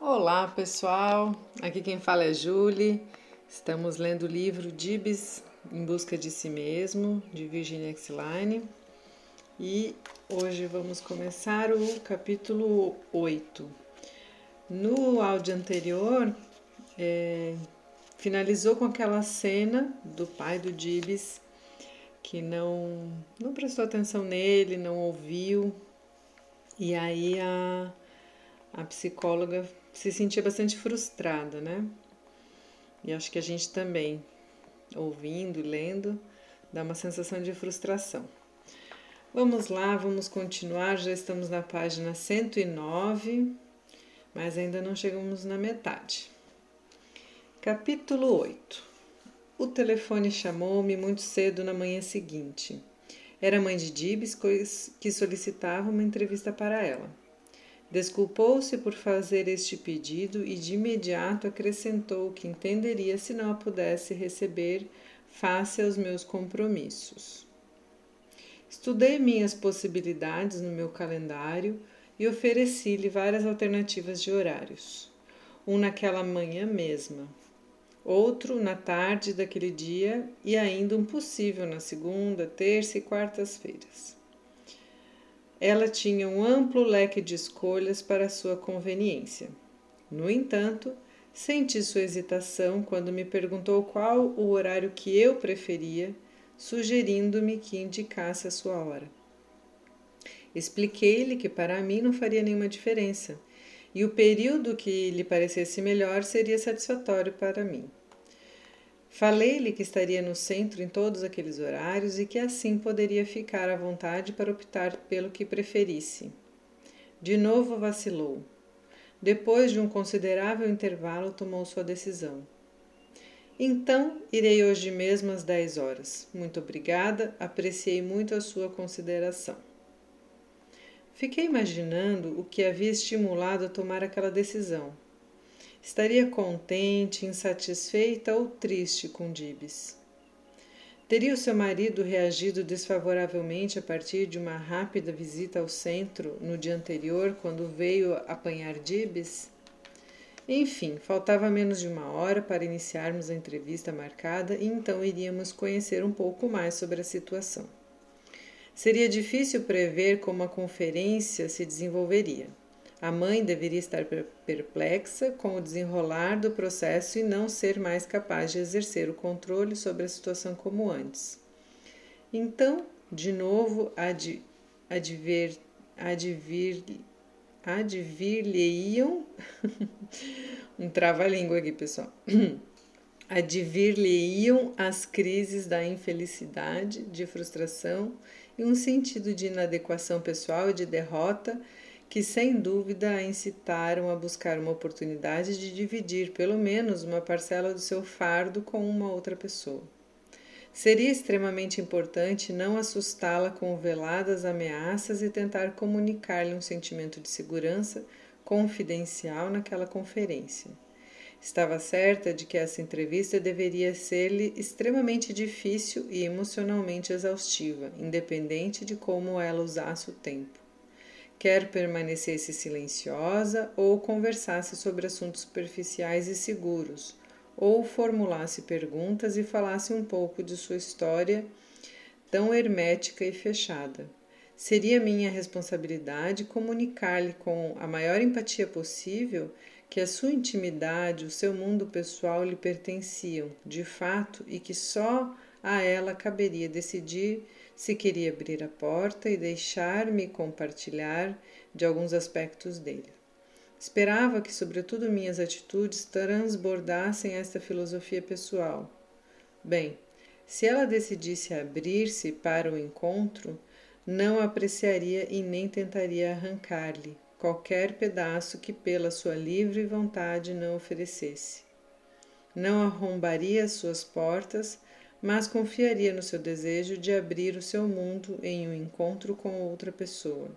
Olá pessoal, aqui quem fala é Julie. Estamos lendo o livro Dibs em Busca de Si Mesmo, de Virginia Exline. E hoje vamos começar o capítulo 8. No áudio anterior, é, finalizou com aquela cena do pai do Dibs que não, não prestou atenção nele, não ouviu. E aí a, a psicóloga se sentia bastante frustrada, né? E acho que a gente também, ouvindo, lendo, dá uma sensação de frustração. Vamos lá, vamos continuar. Já estamos na página 109, mas ainda não chegamos na metade. Capítulo 8 O telefone chamou-me muito cedo na manhã seguinte. Era a mãe de Dibs que solicitava uma entrevista para ela. Desculpou-se por fazer este pedido e de imediato acrescentou que entenderia se não a pudesse receber face aos meus compromissos. Estudei minhas possibilidades no meu calendário e ofereci-lhe várias alternativas de horários. Um naquela manhã mesma, outro na tarde daquele dia e ainda um possível na segunda, terça e quartas-feiras. Ela tinha um amplo leque de escolhas para sua conveniência. No entanto, senti sua hesitação quando me perguntou qual o horário que eu preferia, sugerindo-me que indicasse a sua hora. Expliquei-lhe que para mim não faria nenhuma diferença e o período que lhe parecesse melhor seria satisfatório para mim. Falei-lhe que estaria no centro em todos aqueles horários e que assim poderia ficar à vontade para optar pelo que preferisse. De novo vacilou. Depois de um considerável intervalo, tomou sua decisão. Então, irei hoje mesmo às dez horas. Muito obrigada, apreciei muito a sua consideração. Fiquei imaginando o que havia estimulado a tomar aquela decisão Estaria contente, insatisfeita ou triste com Dibs? Teria o seu marido reagido desfavoravelmente a partir de uma rápida visita ao centro no dia anterior, quando veio apanhar Dibs? Enfim, faltava menos de uma hora para iniciarmos a entrevista marcada e então iríamos conhecer um pouco mais sobre a situação. Seria difícil prever como a conferência se desenvolveria. A mãe deveria estar perplexa com o desenrolar do processo e não ser mais capaz de exercer o controle sobre a situação como antes. Então, de novo, ad, adver, advir, advir-lhe-iam um trava-língua aqui, pessoal. Advir-lhe-iam as crises da infelicidade, de frustração e um sentido de inadequação pessoal e de derrota que sem dúvida a incitaram a buscar uma oportunidade de dividir pelo menos uma parcela do seu fardo com uma outra pessoa. Seria extremamente importante não assustá-la com veladas ameaças e tentar comunicar-lhe um sentimento de segurança confidencial naquela conferência. Estava certa de que essa entrevista deveria ser-lhe extremamente difícil e emocionalmente exaustiva, independente de como ela usasse o tempo quer permanecesse silenciosa ou conversasse sobre assuntos superficiais e seguros, ou formulasse perguntas e falasse um pouco de sua história tão hermética e fechada. Seria minha responsabilidade comunicar-lhe com a maior empatia possível que a sua intimidade, o seu mundo pessoal lhe pertenciam, de fato, e que só a ela caberia decidir se queria abrir a porta e deixar-me compartilhar de alguns aspectos dele. Esperava que, sobretudo, minhas atitudes transbordassem esta filosofia pessoal. Bem, se ela decidisse abrir-se para o encontro, não apreciaria e nem tentaria arrancar-lhe qualquer pedaço que, pela sua livre vontade, não oferecesse. Não arrombaria suas portas mas confiaria no seu desejo de abrir o seu mundo em um encontro com outra pessoa.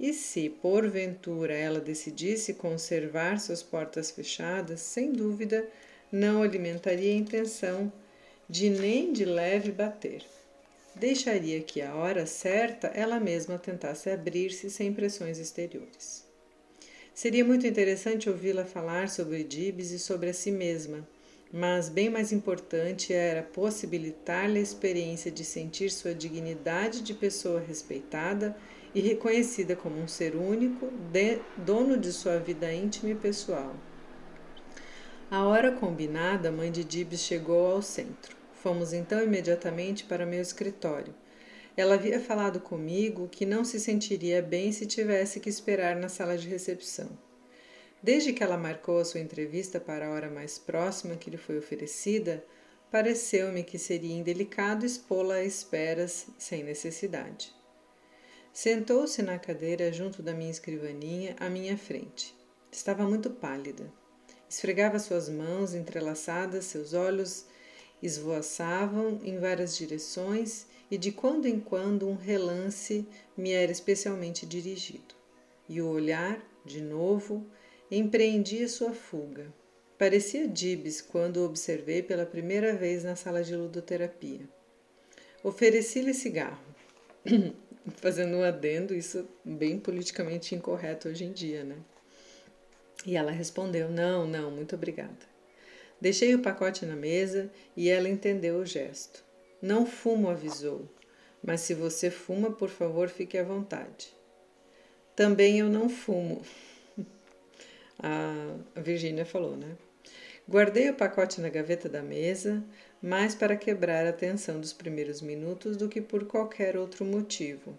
E se, porventura, ela decidisse conservar suas portas fechadas, sem dúvida não alimentaria a intenção de nem de leve bater. Deixaria que, à hora certa, ela mesma tentasse abrir-se sem pressões exteriores. Seria muito interessante ouvi-la falar sobre Dibs e sobre a si mesma, mas bem mais importante era possibilitar-lhe a experiência de sentir sua dignidade de pessoa respeitada e reconhecida como um ser único, de, dono de sua vida íntima e pessoal. A hora combinada, a mãe de Dibs chegou ao centro. Fomos então imediatamente para meu escritório. Ela havia falado comigo que não se sentiria bem se tivesse que esperar na sala de recepção. Desde que ela marcou a sua entrevista para a hora mais próxima que lhe foi oferecida, pareceu-me que seria indelicado expô-la a esperas sem necessidade. Sentou-se na cadeira junto da minha escrivaninha, à minha frente. Estava muito pálida. Esfregava suas mãos entrelaçadas, seus olhos esvoaçavam em várias direções e de quando em quando um relance me era especialmente dirigido. E o olhar, de novo, empreendia sua fuga. Parecia Dibs quando o observei pela primeira vez na sala de ludoterapia. Ofereci-lhe cigarro. Fazendo um adendo, isso bem politicamente incorreto hoje em dia, né? E ela respondeu: Não, não, muito obrigada. Deixei o pacote na mesa e ela entendeu o gesto. Não fumo, avisou. Mas se você fuma, por favor, fique à vontade. Também eu não fumo. A Virgínia falou, né? Guardei o pacote na gaveta da mesa, mais para quebrar a tensão dos primeiros minutos do que por qualquer outro motivo.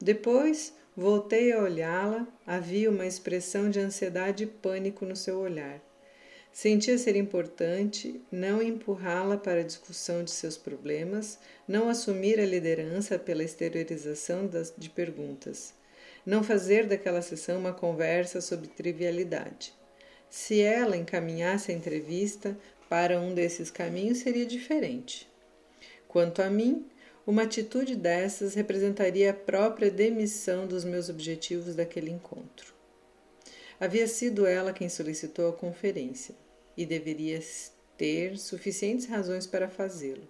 Depois, voltei a olhá-la, havia uma expressão de ansiedade e pânico no seu olhar. Sentia ser importante não empurrá-la para a discussão de seus problemas, não assumir a liderança pela exteriorização das, de perguntas, não fazer daquela sessão uma conversa sobre trivialidade. Se ela encaminhasse a entrevista para um desses caminhos, seria diferente. Quanto a mim, uma atitude dessas representaria a própria demissão dos meus objetivos daquele encontro. Havia sido ela quem solicitou a conferência e deveria ter suficientes razões para fazê-lo.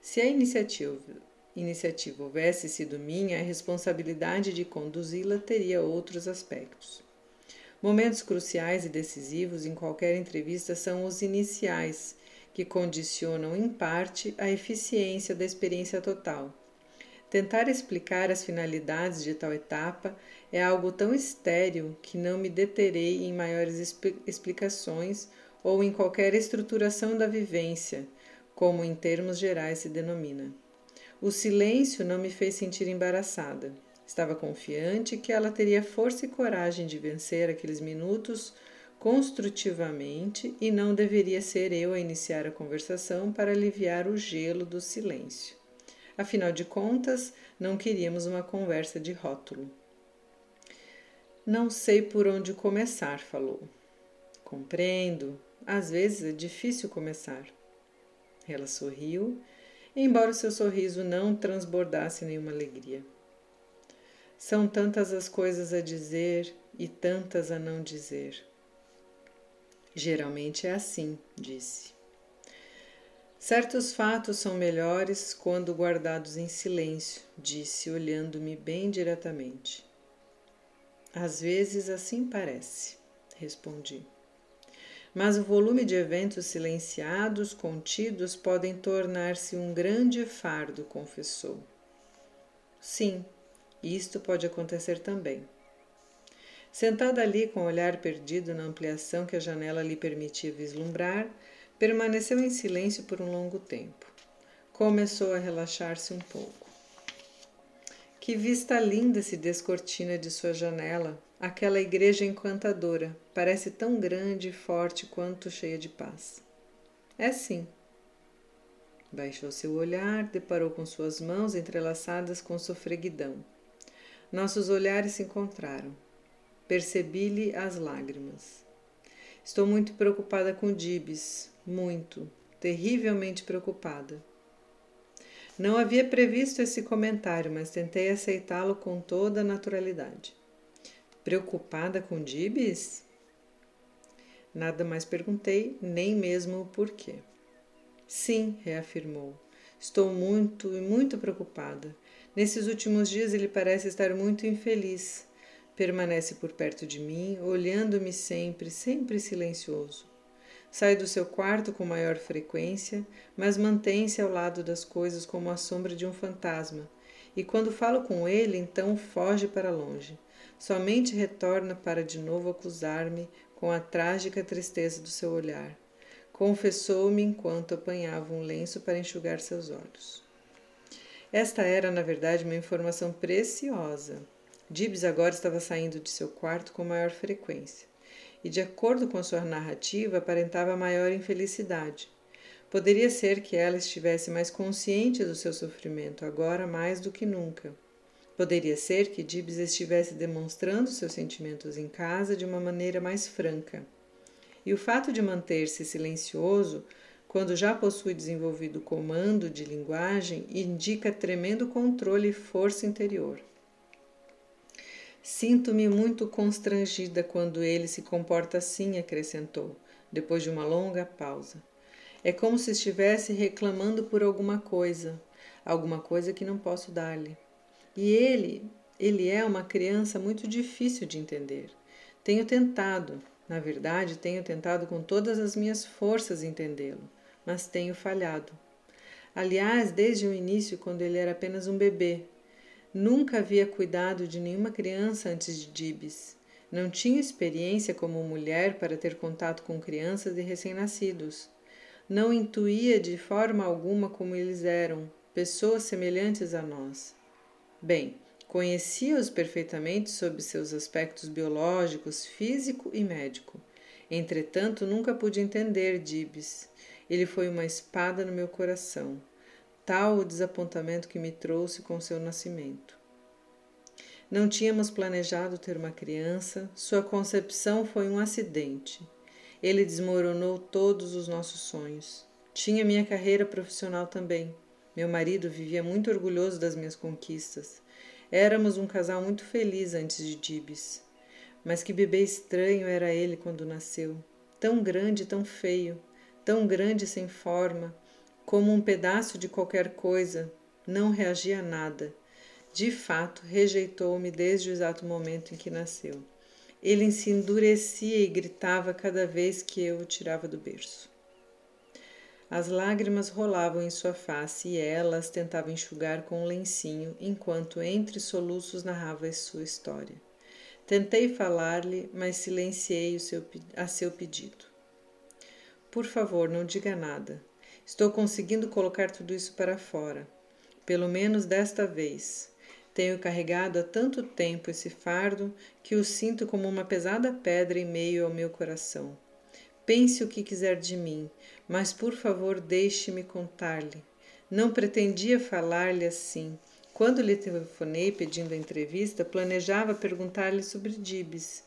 Se a iniciativa, iniciativa houvesse sido minha, a responsabilidade de conduzi-la teria outros aspectos. Momentos cruciais e decisivos em qualquer entrevista são os iniciais, que condicionam em parte a eficiência da experiência total. Tentar explicar as finalidades de tal etapa é algo tão estéril que não me deterei em maiores explicações ou em qualquer estruturação da vivência, como em termos gerais se denomina. O silêncio não me fez sentir embaraçada. Estava confiante que ela teria força e coragem de vencer aqueles minutos construtivamente e não deveria ser eu a iniciar a conversação para aliviar o gelo do silêncio. Afinal de contas, não queríamos uma conversa de rótulo. Não sei por onde começar, falou. Compreendo, às vezes é difícil começar. Ela sorriu, embora o seu sorriso não transbordasse nenhuma alegria. São tantas as coisas a dizer e tantas a não dizer. Geralmente é assim, disse. Certos fatos são melhores quando guardados em silêncio, disse, olhando-me bem diretamente. Às vezes assim parece, respondi mas o volume de eventos silenciados, contidos, podem tornar-se um grande fardo, confessou. Sim, isto pode acontecer também. Sentada ali com o olhar perdido na ampliação que a janela lhe permitia vislumbrar, permaneceu em silêncio por um longo tempo. Começou a relaxar-se um pouco. Que vista linda se descortina de sua janela, Aquela igreja encantadora parece tão grande e forte quanto cheia de paz. É sim. Baixou seu olhar, deparou com suas mãos entrelaçadas com sofreguidão. Nossos olhares se encontraram. Percebi-lhe as lágrimas. Estou muito preocupada com Dibs, muito, terrivelmente preocupada. Não havia previsto esse comentário, mas tentei aceitá-lo com toda a naturalidade. Preocupada com Dibs? Nada mais perguntei, nem mesmo o porquê. Sim, reafirmou. Estou muito e muito preocupada. Nesses últimos dias ele parece estar muito infeliz. Permanece por perto de mim, olhando-me sempre, sempre silencioso. Sai do seu quarto com maior frequência, mas mantém-se ao lado das coisas como a sombra de um fantasma, e quando falo com ele, então foge para longe. Somente retorna para de novo acusar-me com a trágica tristeza do seu olhar. Confessou-me enquanto apanhava um lenço para enxugar seus olhos. Esta era, na verdade, uma informação preciosa. Dibs agora estava saindo de seu quarto com maior frequência, e, de acordo com sua narrativa, aparentava maior infelicidade. Poderia ser que ela estivesse mais consciente do seu sofrimento, agora mais do que nunca. Poderia ser que Dibs estivesse demonstrando seus sentimentos em casa de uma maneira mais franca. E o fato de manter-se silencioso quando já possui desenvolvido comando de linguagem, indica tremendo controle e força interior. Sinto-me muito constrangida quando ele se comporta assim, acrescentou, depois de uma longa pausa. É como se estivesse reclamando por alguma coisa, alguma coisa que não posso dar-lhe. E ele, ele é uma criança muito difícil de entender. Tenho tentado, na verdade, tenho tentado com todas as minhas forças entendê-lo mas tenho falhado. Aliás, desde o início, quando ele era apenas um bebê, nunca havia cuidado de nenhuma criança antes de Dibs. Não tinha experiência como mulher para ter contato com crianças e recém-nascidos. Não intuía de forma alguma como eles eram, pessoas semelhantes a nós. Bem, conhecia-os perfeitamente sob seus aspectos biológicos, físico e médico. Entretanto, nunca pude entender Dibs. Ele foi uma espada no meu coração, tal o desapontamento que me trouxe com seu nascimento. Não tínhamos planejado ter uma criança, sua concepção foi um acidente. Ele desmoronou todos os nossos sonhos. Tinha minha carreira profissional também. Meu marido vivia muito orgulhoso das minhas conquistas. Éramos um casal muito feliz antes de Dibs. Mas que bebê estranho era ele quando nasceu. Tão grande, tão feio tão grande sem forma, como um pedaço de qualquer coisa, não reagia a nada. De fato, rejeitou-me desde o exato momento em que nasceu. Ele se endurecia e gritava cada vez que eu o tirava do berço. As lágrimas rolavam em sua face e ela as tentava enxugar com um lencinho, enquanto entre soluços narrava sua história. Tentei falar-lhe, mas silenciei seu, a seu pedido. Por favor, não diga nada. Estou conseguindo colocar tudo isso para fora. Pelo menos desta vez. Tenho carregado há tanto tempo esse fardo que o sinto como uma pesada pedra em meio ao meu coração. Pense o que quiser de mim, mas por favor deixe-me contar-lhe. Não pretendia falar-lhe assim. Quando lhe telefonei pedindo a entrevista, planejava perguntar-lhe sobre Dibs.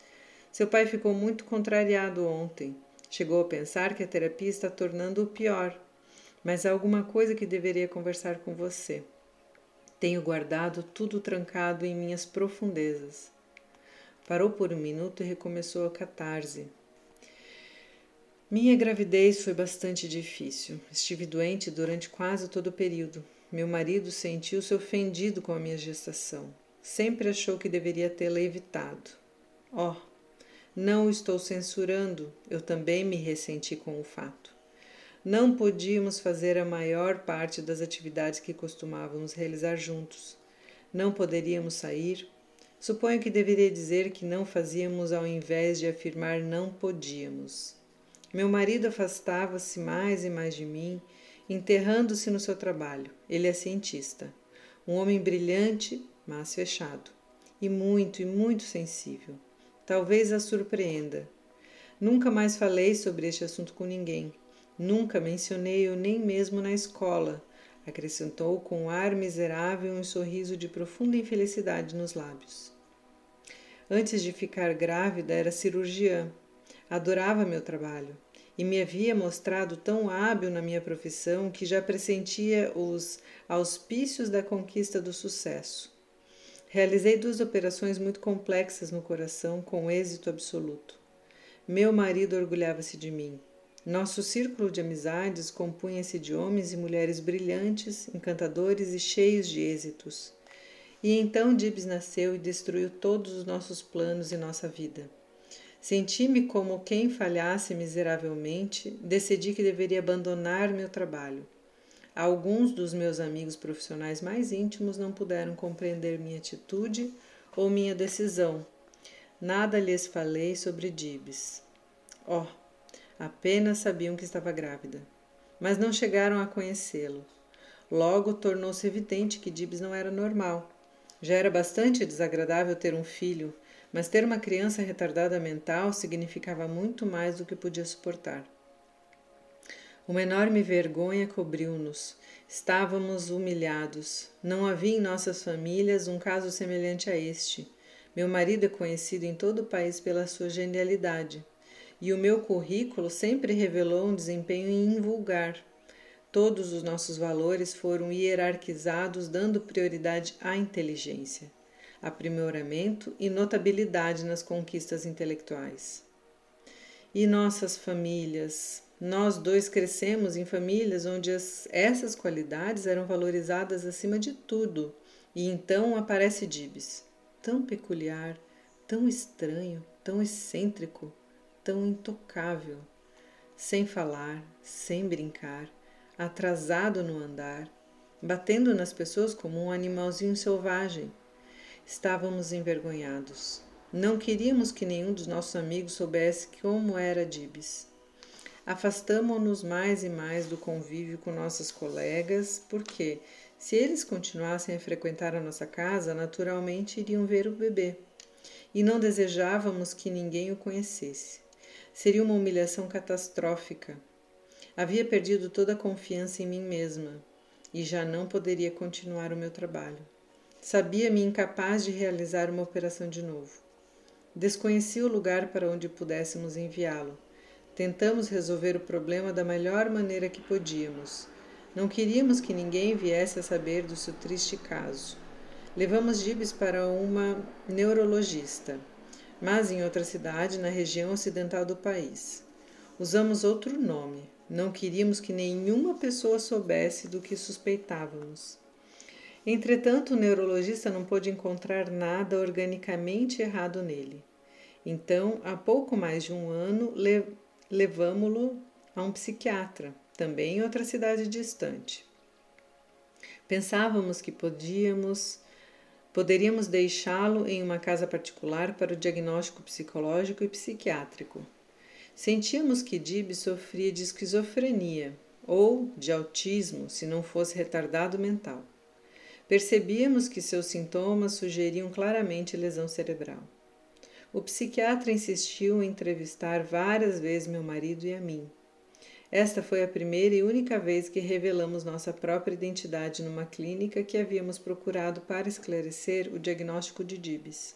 Seu pai ficou muito contrariado ontem. Chegou a pensar que a terapia está tornando-o pior, mas há alguma coisa que deveria conversar com você. Tenho guardado tudo trancado em minhas profundezas. Parou por um minuto e recomeçou a catarse. Minha gravidez foi bastante difícil. Estive doente durante quase todo o período. Meu marido sentiu-se ofendido com a minha gestação. Sempre achou que deveria tê-la evitado. Oh, não o estou censurando, eu também me ressenti com o fato. Não podíamos fazer a maior parte das atividades que costumávamos realizar juntos. Não poderíamos sair. Suponho que deveria dizer que não fazíamos ao invés de afirmar não podíamos. Meu marido afastava-se mais e mais de mim, enterrando-se no seu trabalho. Ele é cientista, um homem brilhante, mas fechado, e muito e muito sensível. Talvez a surpreenda. Nunca mais falei sobre este assunto com ninguém. Nunca mencionei-o nem mesmo na escola, acrescentou com um ar miserável e um sorriso de profunda infelicidade nos lábios. Antes de ficar grávida, era cirurgiã. Adorava meu trabalho e me havia mostrado tão hábil na minha profissão que já pressentia os auspícios da conquista do sucesso. Realizei duas operações muito complexas no coração com êxito absoluto. Meu marido orgulhava-se de mim. Nosso círculo de amizades compunha-se de homens e mulheres brilhantes, encantadores e cheios de êxitos. E então Dibs nasceu e destruiu todos os nossos planos e nossa vida. Senti-me como quem falhasse miseravelmente, decidi que deveria abandonar meu trabalho. Alguns dos meus amigos profissionais mais íntimos não puderam compreender minha atitude ou minha decisão. Nada lhes falei sobre Dibs. Oh, apenas sabiam que estava grávida, mas não chegaram a conhecê-lo. Logo tornou-se evidente que Dibs não era normal. Já era bastante desagradável ter um filho, mas ter uma criança retardada mental significava muito mais do que podia suportar. Uma enorme vergonha cobriu-nos. Estávamos humilhados. Não havia em nossas famílias um caso semelhante a este. Meu marido é conhecido em todo o país pela sua genialidade, e o meu currículo sempre revelou um desempenho invulgar. Todos os nossos valores foram hierarquizados, dando prioridade à inteligência, aprimoramento e notabilidade nas conquistas intelectuais. E nossas famílias, nós dois crescemos em famílias onde as, essas qualidades eram valorizadas acima de tudo, e então aparece Dibs, tão peculiar, tão estranho, tão excêntrico, tão intocável, sem falar, sem brincar, atrasado no andar, batendo nas pessoas como um animalzinho selvagem. Estávamos envergonhados. Não queríamos que nenhum dos nossos amigos soubesse como era Dibs. Afastamo-nos mais e mais do convívio com nossos colegas, porque, se eles continuassem a frequentar a nossa casa, naturalmente iriam ver o bebê. E não desejávamos que ninguém o conhecesse. Seria uma humilhação catastrófica. Havia perdido toda a confiança em mim mesma e já não poderia continuar o meu trabalho. Sabia-me incapaz de realizar uma operação de novo. Desconhecia o lugar para onde pudéssemos enviá-lo Tentamos resolver o problema da melhor maneira que podíamos. Não queríamos que ninguém viesse a saber do seu triste caso. Levamos Gibes para uma neurologista, mas em outra cidade na região ocidental do país. Usamos outro nome. Não queríamos que nenhuma pessoa soubesse do que suspeitávamos. Entretanto, o neurologista não pôde encontrar nada organicamente errado nele. Então, há pouco mais de um ano, levamo-lo a um psiquiatra, também em outra cidade distante. Pensávamos que podíamos poderíamos deixá-lo em uma casa particular para o diagnóstico psicológico e psiquiátrico. Sentíamos que Dib sofria de esquizofrenia ou de autismo, se não fosse retardado mental. Percebíamos que seus sintomas sugeriam claramente lesão cerebral. O psiquiatra insistiu em entrevistar várias vezes meu marido e a mim. Esta foi a primeira e única vez que revelamos nossa própria identidade numa clínica que havíamos procurado para esclarecer o diagnóstico de Dibs.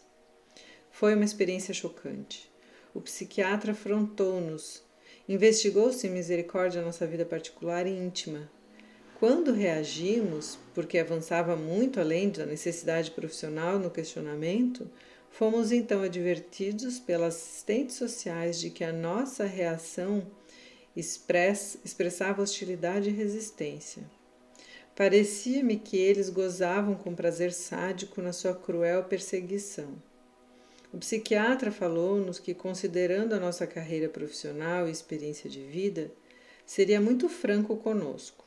Foi uma experiência chocante. O psiquiatra afrontou-nos, investigou sem misericórdia nossa vida particular e íntima. Quando reagimos, porque avançava muito além da necessidade profissional no questionamento, Fomos então advertidos pelas assistentes sociais de que a nossa reação express, expressava hostilidade e resistência. Parecia-me que eles gozavam com prazer sádico na sua cruel perseguição. O psiquiatra falou-nos que, considerando a nossa carreira profissional e experiência de vida, seria muito franco conosco.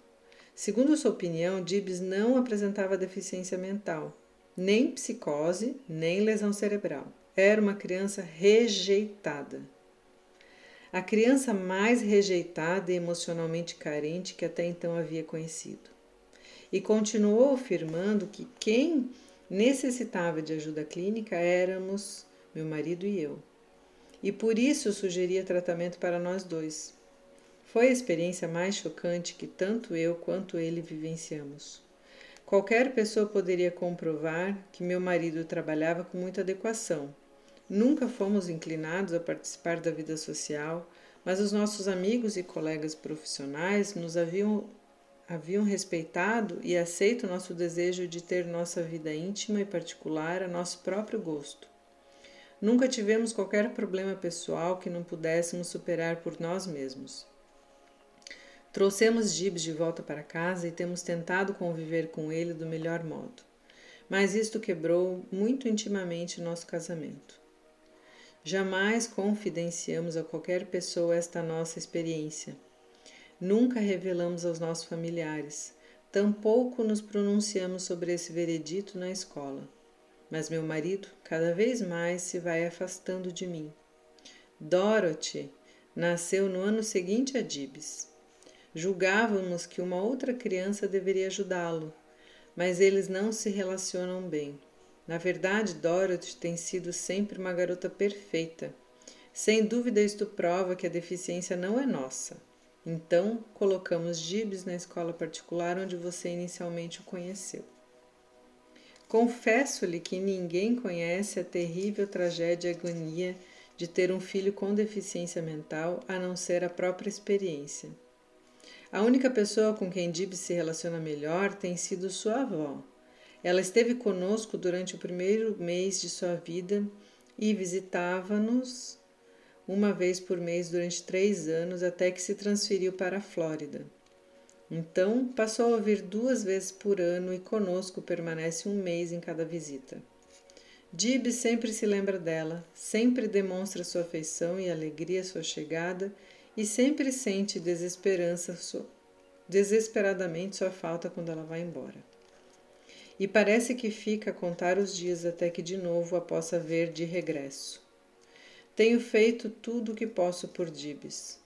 Segundo sua opinião, Dibs não apresentava deficiência mental nem psicose, nem lesão cerebral. Era uma criança rejeitada. A criança mais rejeitada e emocionalmente carente que até então havia conhecido. E continuou afirmando que quem necessitava de ajuda clínica éramos meu marido e eu. E por isso sugeria tratamento para nós dois. Foi a experiência mais chocante que tanto eu quanto ele vivenciamos. Qualquer pessoa poderia comprovar que meu marido trabalhava com muita adequação. Nunca fomos inclinados a participar da vida social, mas os nossos amigos e colegas profissionais nos haviam, haviam respeitado e aceito nosso desejo de ter nossa vida íntima e particular a nosso próprio gosto. Nunca tivemos qualquer problema pessoal que não pudéssemos superar por nós mesmos. Trouxemos Gibbs de volta para casa e temos tentado conviver com ele do melhor modo. mas isto quebrou muito intimamente nosso casamento. Jamais confidenciamos a qualquer pessoa esta nossa experiência. Nunca revelamos aos nossos familiares, tampouco nos pronunciamos sobre esse veredito na escola. Mas meu marido cada vez mais se vai afastando de mim. Dorothy nasceu no ano seguinte a Dibs. Julgávamos que uma outra criança deveria ajudá-lo, mas eles não se relacionam bem. Na verdade, Dorothy tem sido sempre uma garota perfeita. Sem dúvida, isto prova que a deficiência não é nossa. Então, colocamos Gibbs na escola particular onde você inicialmente o conheceu. Confesso-lhe que ninguém conhece a terrível tragédia e agonia de ter um filho com deficiência mental a não ser a própria experiência. A única pessoa com quem Dib se relaciona melhor tem sido sua avó. Ela esteve conosco durante o primeiro mês de sua vida e visitava-nos uma vez por mês durante três anos até que se transferiu para a Flórida. Então, passou a vir duas vezes por ano e conosco permanece um mês em cada visita. Dib sempre se lembra dela, sempre demonstra sua afeição e alegria à sua chegada e sempre sente desesperança, desesperadamente sua falta quando ela vai embora. E parece que fica a contar os dias até que de novo a possa ver de regresso. Tenho feito tudo o que posso por Dibs.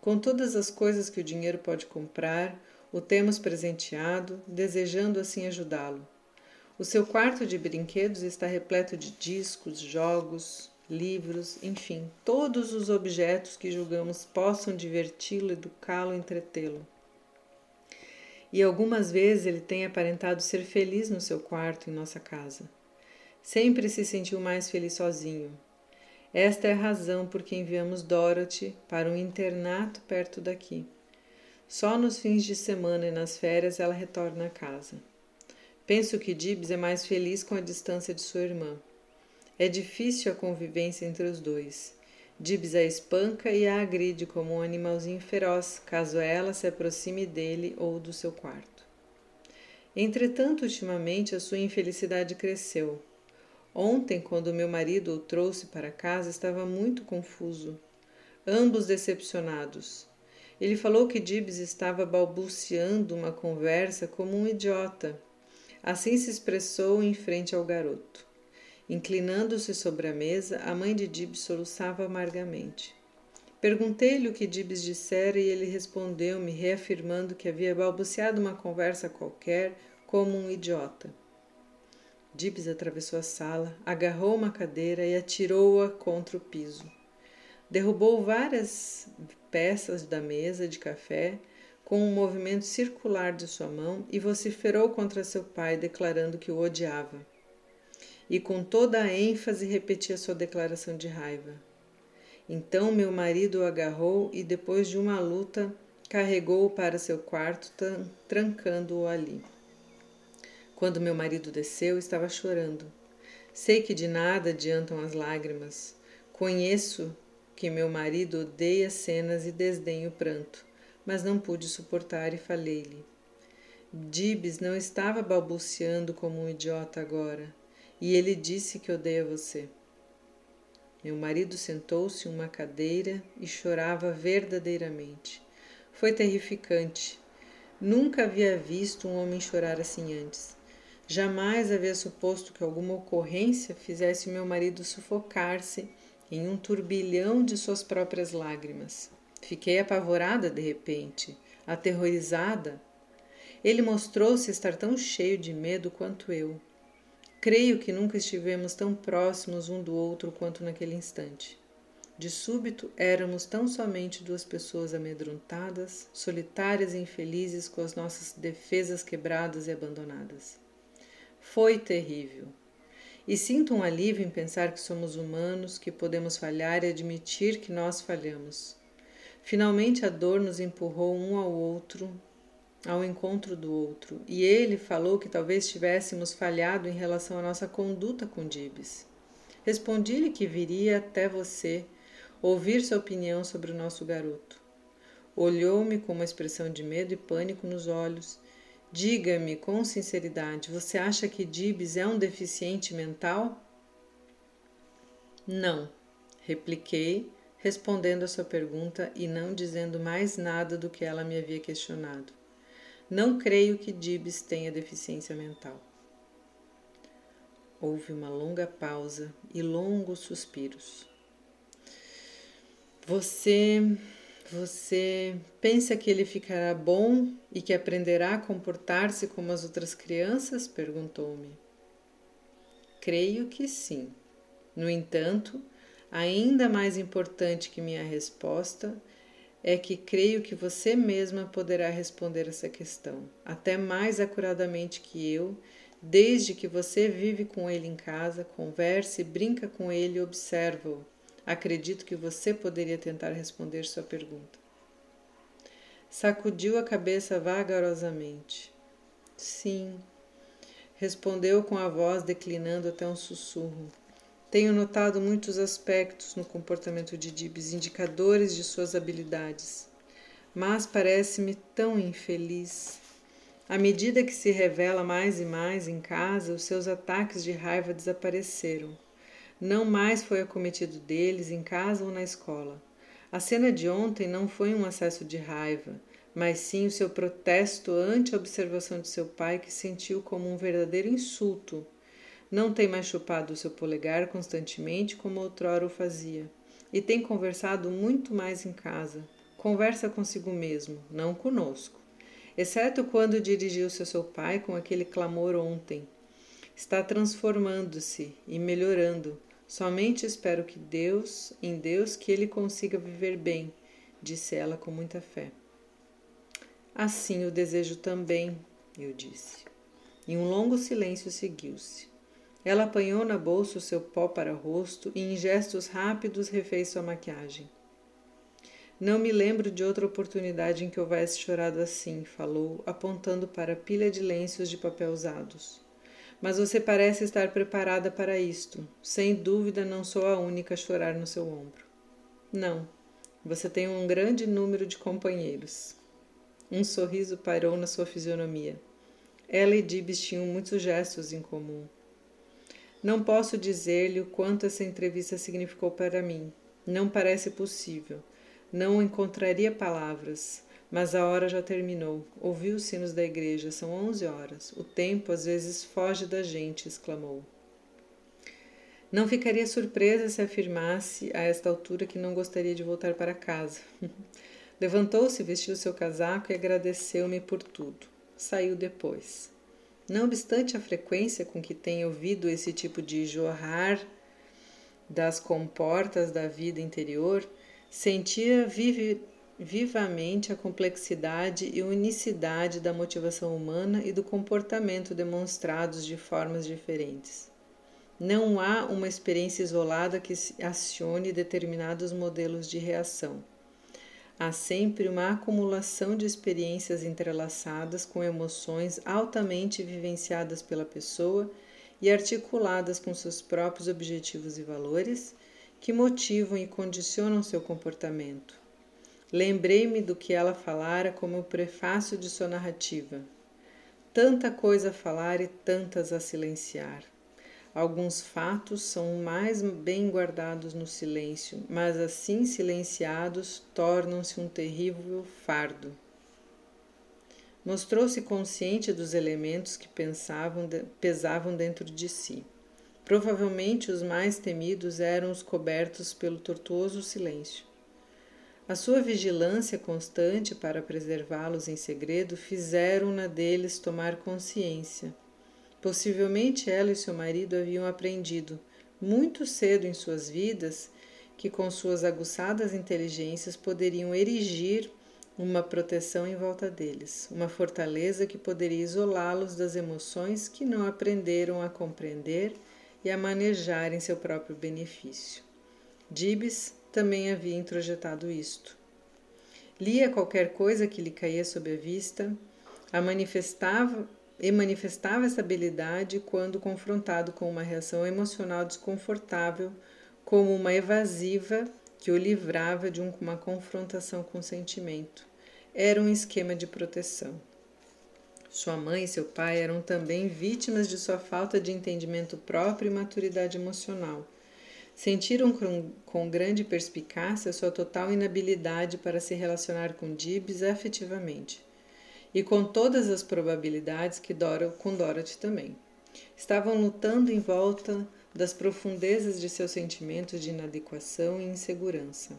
Com todas as coisas que o dinheiro pode comprar, o temos presenteado, desejando assim ajudá-lo. O seu quarto de brinquedos está repleto de discos, jogos, livros, enfim, todos os objetos que julgamos possam diverti-lo, educá-lo, entretê-lo. E algumas vezes ele tem aparentado ser feliz no seu quarto em nossa casa. Sempre se sentiu mais feliz sozinho. Esta é a razão por que enviamos Dorothy para um internato perto daqui. Só nos fins de semana e nas férias ela retorna a casa. Penso que Dibs é mais feliz com a distância de sua irmã. É difícil a convivência entre os dois. Dibs a espanca e a agride como um animalzinho feroz, caso ela se aproxime dele ou do seu quarto. Entretanto, ultimamente a sua infelicidade cresceu. Ontem, quando meu marido o trouxe para casa, estava muito confuso. Ambos decepcionados. Ele falou que Dibs estava balbuciando uma conversa como um idiota. Assim se expressou em frente ao garoto. Inclinando-se sobre a mesa, a mãe de Dibs soluçava amargamente. Perguntei-lhe o que Dibs dissera e ele respondeu-me, reafirmando que havia balbuciado uma conversa qualquer como um idiota. Dibs atravessou a sala, agarrou uma cadeira e atirou-a contra o piso. Derrubou várias peças da mesa de café com um movimento circular de sua mão e vociferou contra seu pai, declarando que o odiava e com toda a ênfase repetia sua declaração de raiva. Então meu marido o agarrou e, depois de uma luta, carregou-o para seu quarto, trancando-o ali. Quando meu marido desceu, estava chorando. Sei que de nada adiantam as lágrimas. Conheço que meu marido odeia cenas e desdenha o pranto, mas não pude suportar e falei-lhe. Dibs não estava balbuciando como um idiota agora. E ele disse que odeia você. Meu marido sentou-se em uma cadeira e chorava verdadeiramente. Foi terrificante. Nunca havia visto um homem chorar assim antes. Jamais havia suposto que alguma ocorrência fizesse meu marido sufocar-se em um turbilhão de suas próprias lágrimas. Fiquei apavorada de repente, aterrorizada. Ele mostrou-se estar tão cheio de medo quanto eu. Creio que nunca estivemos tão próximos um do outro quanto naquele instante. De súbito, éramos tão somente duas pessoas amedrontadas, solitárias e infelizes com as nossas defesas quebradas e abandonadas. Foi terrível. E sinto um alívio em pensar que somos humanos, que podemos falhar e admitir que nós falhamos. Finalmente a dor nos empurrou um ao outro, ao encontro do outro, e ele falou que talvez tivéssemos falhado em relação à nossa conduta com Dibs. Respondi-lhe que viria até você ouvir sua opinião sobre o nosso garoto. Olhou-me com uma expressão de medo e pânico nos olhos Diga-me com sinceridade, você acha que Dibs é um deficiente mental? Não, repliquei, respondendo a sua pergunta e não dizendo mais nada do que ela me havia questionado. Não creio que Dibs tenha deficiência mental. Houve uma longa pausa e longos suspiros. Você você pensa que ele ficará bom e que aprenderá a comportar-se como as outras crianças? perguntou-me. Creio que sim. No entanto, ainda mais importante que minha resposta é que creio que você mesma poderá responder essa questão, até mais acuradamente que eu, desde que você vive com ele em casa, converse, brinca com ele e observa-o Acredito que você poderia tentar responder sua pergunta. Sacudiu a cabeça vagarosamente. Sim, respondeu com a voz declinando até um sussurro. Tenho notado muitos aspectos no comportamento de Dibs, indicadores de suas habilidades. Mas parece-me tão infeliz. À medida que se revela mais e mais em casa, os seus ataques de raiva desapareceram não mais foi acometido deles em casa ou na escola. A cena de ontem não foi um acesso de raiva, mas sim o seu protesto ante a observação de seu pai, que sentiu como um verdadeiro insulto. Não tem mais chupado o seu polegar constantemente como outrora o fazia, e tem conversado muito mais em casa. Conversa consigo mesmo, não conosco, exceto quando dirigiu-se ao seu pai com aquele clamor ontem. Está transformando-se e melhorando Somente espero que Deus, em Deus, que ele consiga viver bem, disse ela com muita fé. Assim o desejo também, eu disse. E um longo silêncio seguiu-se. Ela apanhou na bolsa o seu pó para rosto e, em gestos rápidos, refez sua maquiagem. Não me lembro de outra oportunidade em que houvesse chorado assim, falou, apontando para a pilha de lenços de papel usados. Mas você parece estar preparada para isto. Sem dúvida, não sou a única a chorar no seu ombro. Não, você tem um grande número de companheiros. Um sorriso pairou na sua fisionomia. Ela e Dibs tinham muitos gestos em comum. Não posso dizer-lhe o quanto essa entrevista significou para mim. Não parece possível. Não encontraria palavras. Mas a hora já terminou. Ouvi os sinos da igreja. São onze horas. O tempo às vezes foge da gente, exclamou. Não ficaria surpresa se afirmasse a esta altura que não gostaria de voltar para casa. Levantou-se, vestiu seu casaco e agradeceu-me por tudo. Saiu depois. Não obstante a frequência com que tenho ouvido esse tipo de jorrar das comportas da vida interior, sentia vive, vivamente a complexidade e unicidade da motivação humana e do comportamento demonstrados de formas diferentes. Não há uma experiência isolada que acione determinados modelos de reação. Há sempre uma acumulação de experiências entrelaçadas com emoções altamente vivenciadas pela pessoa e articuladas com seus próprios objetivos e valores que motivam e condicionam seu comportamento Lembrei-me do que ela falara como o prefácio de sua narrativa. Tanta coisa a falar e tantas a silenciar. Alguns fatos são mais bem guardados no silêncio, mas assim silenciados tornam-se um terrível fardo. Mostrou-se consciente dos elementos que pensavam, pesavam dentro de si. Provavelmente os mais temidos eram os cobertos pelo tortuoso silêncio. A sua vigilância constante para preservá-los em segredo fizeram-na deles tomar consciência. Possivelmente ela e seu marido haviam aprendido, muito cedo em suas vidas, que com suas aguçadas inteligências poderiam erigir uma proteção em volta deles, uma fortaleza que poderia isolá-los das emoções que não aprenderam a compreender e a manejar em seu próprio benefício. Dibs também havia introjetado isto. Lia qualquer coisa que lhe caía sob a vista, a manifestava e manifestava essa habilidade quando confrontado com uma reação emocional desconfortável, como uma evasiva que o livrava de uma confrontação com o sentimento. Era um esquema de proteção. Sua mãe e seu pai eram também vítimas de sua falta de entendimento próprio e maturidade emocional. Sentiram com, grande perspicácia sua total inabilidade para se relacionar com Dibs afetivamente. E com todas as probabilidades que Dora, com Dorothy também. Estavam lutando em volta das profundezas de seus sentimentos de inadequação e insegurança.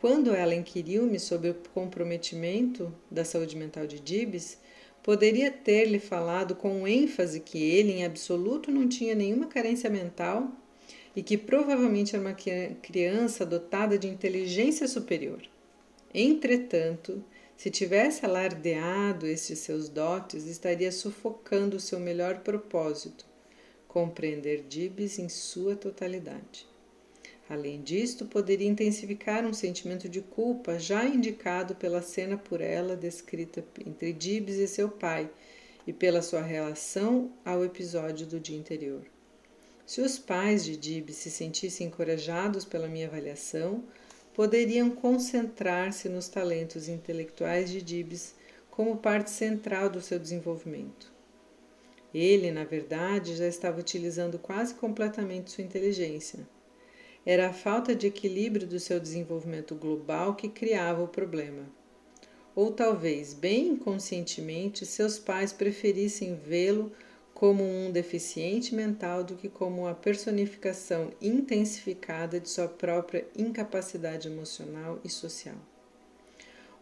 Quando ela inquiriu-me sobre o comprometimento da saúde mental de Dibs, poderia ter-lhe falado com ênfase que ele, em absoluto, não tinha nenhuma carência mental e que provavelmente era uma criança dotada de inteligência superior. Entretanto, se tivesse alardeado estes seus dotes, estaria sufocando o seu melhor propósito, compreender Dibs em sua totalidade. Além disto, poderia intensificar um sentimento de culpa já indicado pela cena por ela descrita entre Dibs e seu pai e pela sua relação ao episódio do dia anterior. Se os pais de Dibs se sentissem encorajados pela minha avaliação, poderiam concentrar-se nos talentos intelectuais de Dibs como parte central do seu desenvolvimento. Ele, na verdade, já estava utilizando quase completamente sua inteligência era a falta de equilíbrio do seu desenvolvimento global que criava o problema. Ou talvez, bem inconscientemente, seus pais preferissem vê-lo como um deficiente mental do que como a personificação intensificada de sua própria incapacidade emocional e social.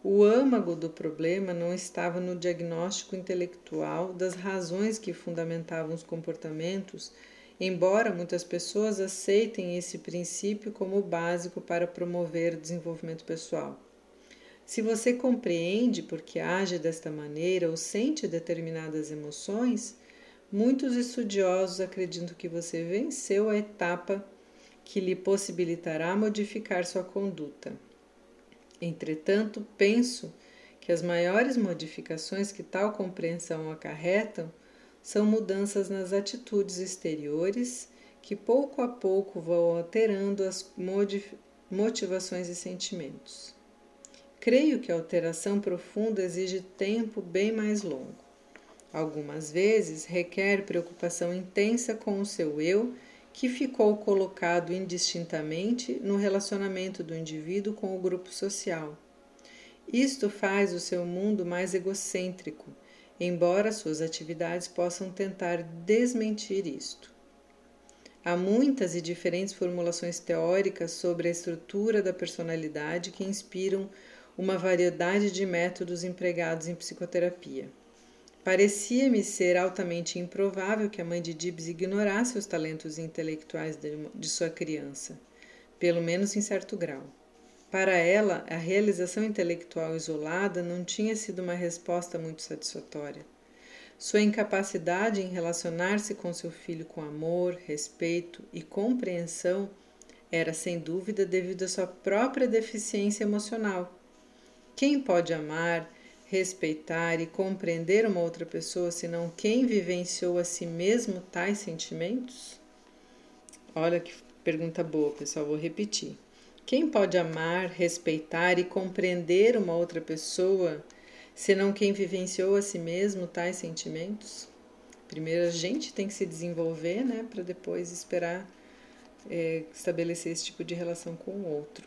O âmago do problema não estava no diagnóstico intelectual das razões que fundamentavam os comportamentos embora muitas pessoas aceitem esse princípio como básico para promover o desenvolvimento pessoal. Se você compreende por que age desta maneira ou sente determinadas emoções, muitos estudiosos acreditam que você venceu a etapa que lhe possibilitará modificar sua conduta. Entretanto, penso que as maiores modificações que tal compreensão acarretam são mudanças nas atitudes exteriores que pouco a pouco vão alterando as motivações e sentimentos. Creio que a alteração profunda exige tempo bem mais longo. Algumas vezes requer preocupação intensa com o seu eu que ficou colocado indistintamente no relacionamento do indivíduo com o grupo social. Isto faz o seu mundo mais egocêntrico embora suas atividades possam tentar desmentir isto. Há muitas e diferentes formulações teóricas sobre a estrutura da personalidade que inspiram uma variedade de métodos empregados em psicoterapia. Parecia-me ser altamente improvável que a mãe de Gibbs ignorasse os talentos intelectuais de sua criança, pelo menos em certo grau. Para ela, a realização intelectual isolada não tinha sido uma resposta muito satisfatória. Sua incapacidade em relacionar-se com seu filho com amor, respeito e compreensão era sem dúvida devido à sua própria deficiência emocional. Quem pode amar, respeitar e compreender uma outra pessoa senão quem vivenciou a si mesmo tais sentimentos? Olha que pergunta boa, pessoal, vou repetir. Quem pode amar, respeitar e compreender uma outra pessoa, senão quem vivenciou a si mesmo tais sentimentos? Primeiro a gente tem que se desenvolver, né, para depois esperar é, estabelecer esse tipo de relação com o outro.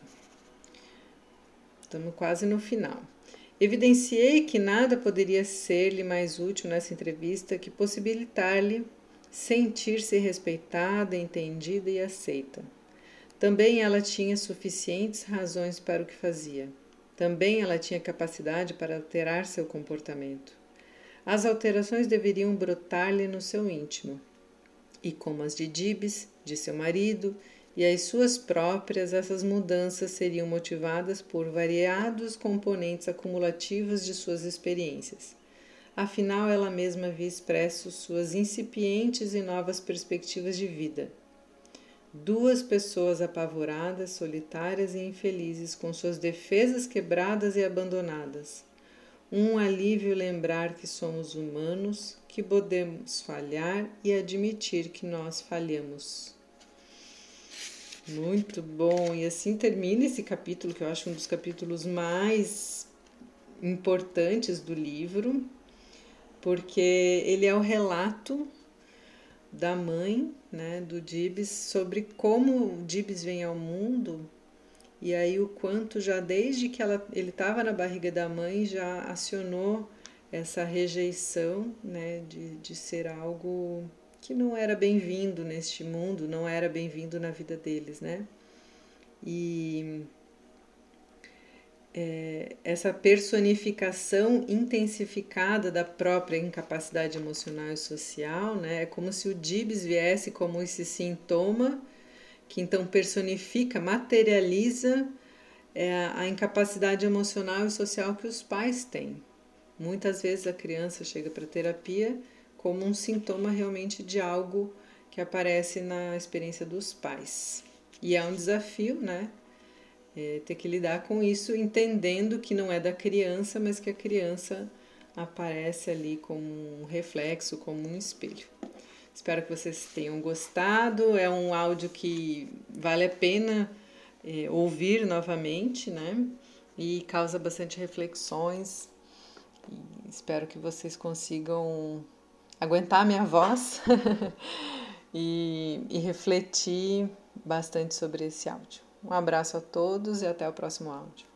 Estamos quase no final. Evidenciei que nada poderia ser-lhe mais útil nessa entrevista que possibilitar-lhe sentir-se respeitada, entendida e aceita. Também ela tinha suficientes razões para o que fazia. Também ela tinha capacidade para alterar seu comportamento. As alterações deveriam brotar-lhe no seu íntimo. E como as de Dibs, de seu marido, e as suas próprias, essas mudanças seriam motivadas por variados componentes acumulativos de suas experiências. Afinal, ela mesma havia expresso suas incipientes e novas perspectivas de vida Duas pessoas apavoradas, solitárias e infelizes, com suas defesas quebradas e abandonadas. Um alívio lembrar que somos humanos, que podemos falhar e admitir que nós falhamos. Muito bom! E assim termina esse capítulo, que eu acho um dos capítulos mais importantes do livro porque ele é o relato da mãe, né, do Dibs, sobre como o Dibs vem ao mundo e aí o quanto já desde que ela, ele estava na barriga da mãe já acionou essa rejeição, né, de, de ser algo que não era bem-vindo neste mundo, não era bem-vindo na vida deles, né? E é, essa personificação intensificada da própria incapacidade emocional e social, né? É como se o Dibs viesse como esse sintoma que então personifica, materializa é, a incapacidade emocional e social que os pais têm. Muitas vezes a criança chega para terapia como um sintoma realmente de algo que aparece na experiência dos pais. E é um desafio, né? É, ter que lidar com isso, entendendo que não é da criança, mas que a criança aparece ali como um reflexo, como um espelho. Espero que vocês tenham gostado. É um áudio que vale a pena é, ouvir novamente, né? E causa bastante reflexões. E espero que vocês consigam aguentar a minha voz e, e refletir bastante sobre esse áudio. Um abraço a todos e até o próximo áudio.